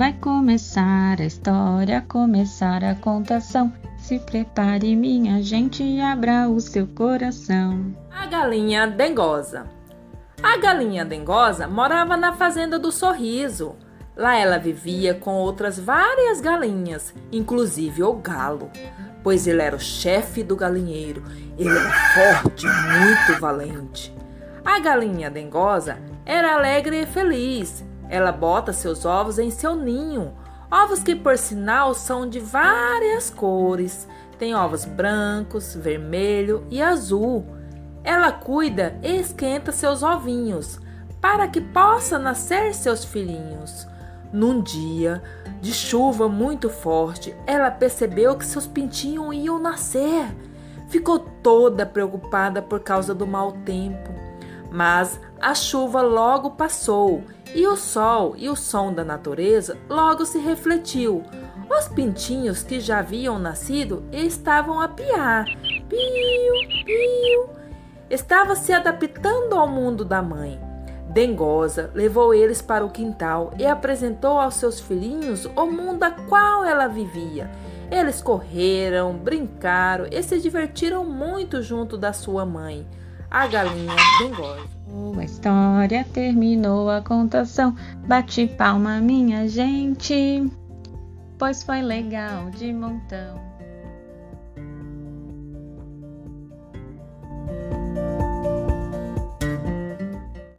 Vai começar a história, começar a contação. Se prepare, minha gente, abra o seu coração. A galinha dengosa. A galinha dengosa morava na fazenda do Sorriso. Lá ela vivia com outras várias galinhas, inclusive o galo, pois ele era o chefe do galinheiro. Ele era forte, muito valente. A galinha dengosa era alegre e feliz. Ela bota seus ovos em seu ninho, ovos que por sinal são de várias cores. Tem ovos brancos, vermelho e azul. Ela cuida e esquenta seus ovinhos para que possa nascer seus filhinhos. Num dia de chuva muito forte, ela percebeu que seus pintinhos iam nascer. Ficou toda preocupada por causa do mau tempo. Mas a chuva logo passou e o sol e o som da natureza logo se refletiu. Os pintinhos que já haviam nascido estavam a piar. Piu, piu. Estava se adaptando ao mundo da mãe. Dengosa levou eles para o quintal e apresentou aos seus filhinhos o mundo a qual ela vivia. Eles correram, brincaram e se divertiram muito junto da sua mãe, a galinha dengosa. A história terminou a contação. Bate palma, minha gente, pois foi legal de montão.